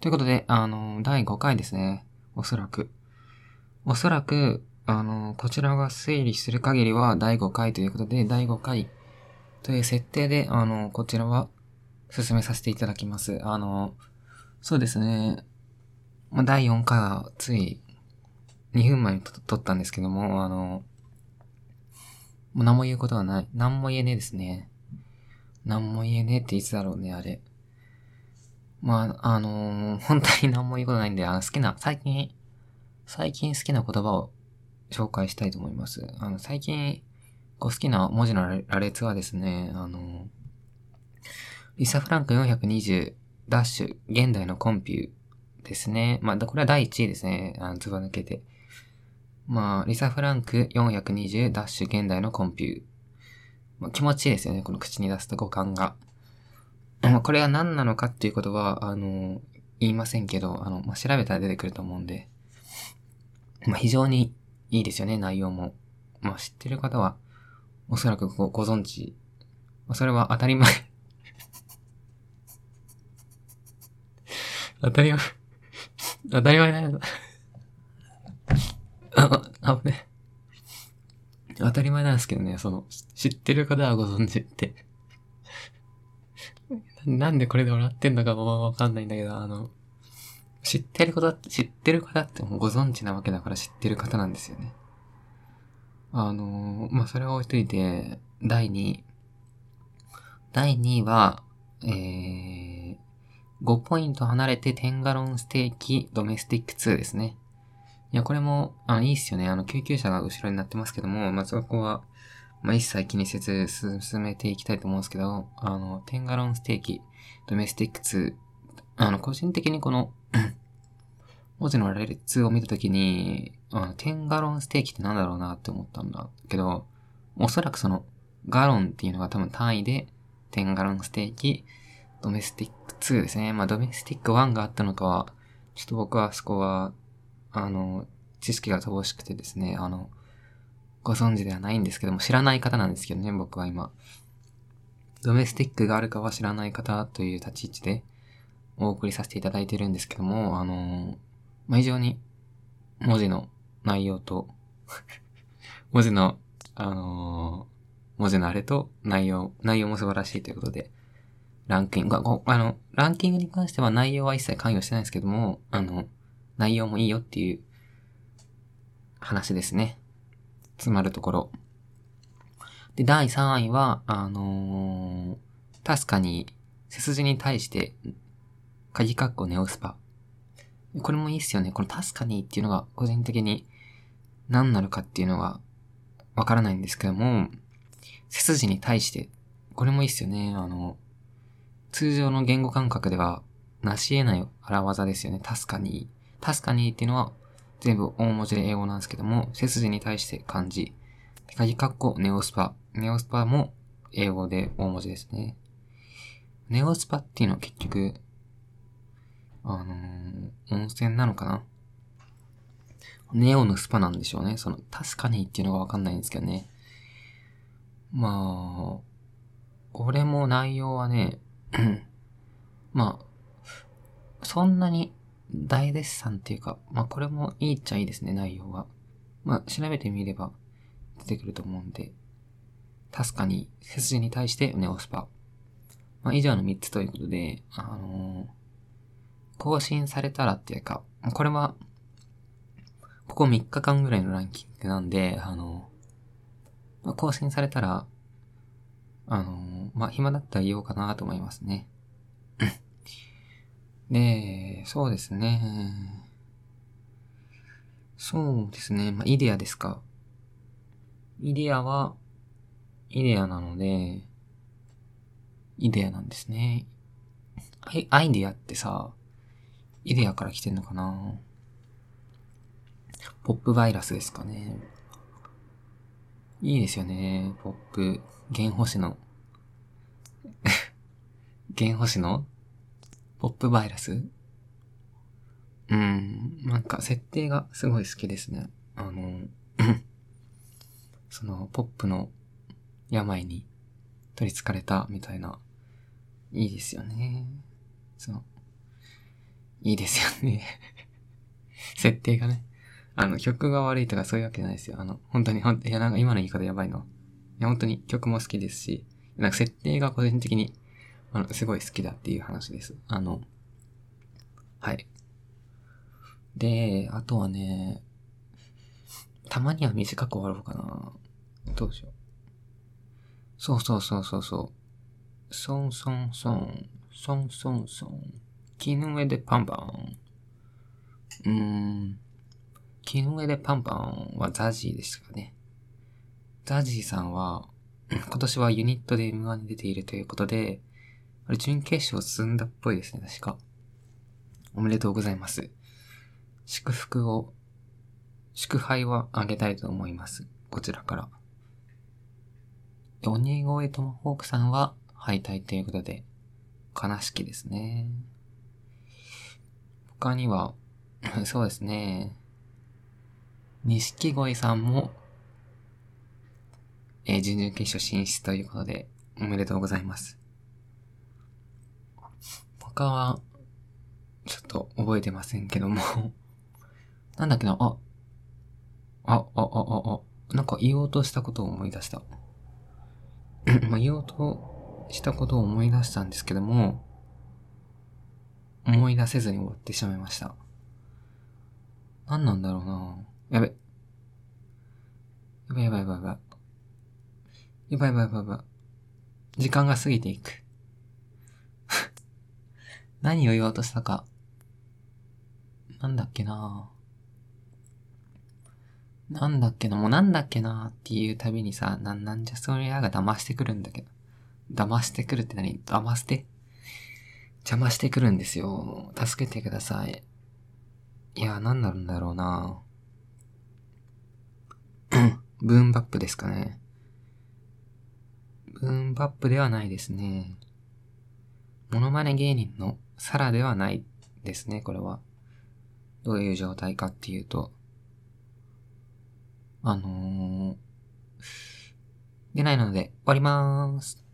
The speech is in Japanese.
ということで、あの、第5回ですね。おそらく。おそらく、あの、こちらが推理する限りは第5回ということで、第5回という設定で、あの、こちらは進めさせていただきます。あの、そうですね。まあ、第4回はつい2分前に撮ったんですけども、あの、もう何も言うことはない。何も言えねえですね。何も言えねえっていつだろうね、あれ。まあ、あのー、本当に何も言うことないんで、あの、好きな、最近、最近好きな言葉を紹介したいと思います。あの、最近、こう好きな文字の羅列はですね、あの、リサ・フランク420ダッシュ、現代のコンピューですね。まあ、これは第1位ですね。あの、ずば抜けて。まあ、リサ・フランク420ダッシュ、現代のコンピュー。まあ、気持ちいいですよね、この口に出すと五感が。まあ、これは何なのかっていうことは、あの、言いませんけど、あの、まあ、調べたら出てくると思うんで、まあ、非常にいいですよね、内容も。まあ、知ってる方は、おそらくごご存知。まあ、それは当たり前 当たり前当たり前だよ。あ、あ、ね。当たり前なんですけどね、その、知ってる方はご存知ってなんでこれで笑ってんのかもわかんないんだけど、あの、知ってること知ってる方ってもうご存知なわけだから知ってる方なんですよね。あのまあ、それは置いといて、第2位。第2位は、えー、5ポイント離れてテンガロンステーキドメスティック2ですね。いや、これも、あ、いいっすよね。あの、救急車が後ろになってますけども、まあ、そこは、まあ、一切気にせず進めていきたいと思うんですけど、あの、テンガロンステーキ、ドメスティック2、あの、個人的にこの 文字の羅列を見たときに、あの、テンガロンステーキってなんだろうなって思ったんだけど、おそらくその、ガロンっていうのが多分単位で、テンガロンステーキ、ドメスティック2ですね。まあ、ドメスティック1があったのかは、ちょっと僕はそこは、あの、知識が乏しくてですね、あの、ご存知ではないんですけども、知らない方なんですけどね、僕は今。ドメスティックがあるかは知らない方という立ち位置でお送りさせていただいてるんですけども、あのまあ、非常に文字の内容と 文字の、あのー、文字のあれと内容、内容も素晴らしいということで、ランキング、あの、ランキングに関しては内容は一切関与してないですけども、あの、内容もいいよっていう話ですね。詰まるところ。で、第3位は、あのー、確かに、背筋に対して、鍵括弧ネオスパ。これもいいっすよね。この確かにっていうのが、個人的に何なのかっていうのが、わからないんですけども、背筋に対して、これもいいっすよね。あの、通常の言語感覚では、成し得ない荒技ですよね。確かに。確かにっていうのは、全部大文字で英語なんですけども、背筋に対して漢字。鍵括弧ネオスパ。ネオスパも英語で大文字ですね。ネオスパっていうのは結局、あのー、温泉なのかな？ネオのスパなんでしょうね。その、確かにっていうのがわかんないんですけどね。まあ、これも内容はね、まあ、そんなに大絶賛っていうか、まあこれもいいっちゃいいですね、内容は。まあ調べてみれば出てくると思うんで、確かに背筋に対してネオスパ。まあ以上の3つということで、あのー、更新されたらっていうか、これは、ここ3日間ぐらいのランキングなんで、あのー、まあ、更新されたら、あのー、まあ暇だったら言おうかなと思いますね。で、そうですね。そうですね。まあ、イデアですか。イデアは、イデアなので、イデアなんですね。はいアイデアってさ、イデアから来てんのかなポップバイラスですかね。いいですよね。ポップ、原星の原星の？ポップバイラス？うん、なんか設定がすごい好きですね。あの、その、ポップの病に取り憑かれたみたいな、いいですよね。その、いいですよね 設定がね。あの、曲が悪いとかそういうわけじゃないですよ。あの、本当に、ほんいや、なんか今の言い方やばいの。いや、本当に曲も好きですし、なんか設定が個人的に、あの、すごい好きだっていう話です。あの、はい。で、あとはね、たまには短く終わろうかな。どうしよう。そうそうそうそうそう。ソンソンソン、ソンソンソン、木の上でパンパン。うーん。木の上でパンパンはザジーですかね。ザジーさんは、今年はユニットで M1 に出ているということで、あれ準決勝進んだっぽいですね、確か。おめでとうございます。祝福を、祝杯はあげたいと思います。こちらから。鬼越トマホークさんは敗退ということで、悲しきですね。他には、そうですね。錦鯉さんも、えー、準々決勝進出ということで、おめでとうございます。他は、ちょっと覚えてませんけどもなんだっけな、あ、あ、あ、あ、あ、あ、なんか言おうとしたことを思い出した。まあ、言おうとしたことを思い出したんですけども、思い出せずに終わってしまいました。何なんだろうなやべ。やばいやばいやばい。やばいやばいやばいやばい。時間が過ぎていく。何を言おうとしたか。なんだっけななんだっけなもうなんだっけなっていうたびにさ、なん、なんじゃそりゃが騙してくるんだけど。騙してくるって何？騙して？邪魔してくるんですよ。助けてください。いや、なんなんだろうな ブーンバップですかね。ブーンバップではないですね。モノマネ芸人のサラではないですね、これは。どういう状態かっていうと。あのー、出ないので終わりまーす。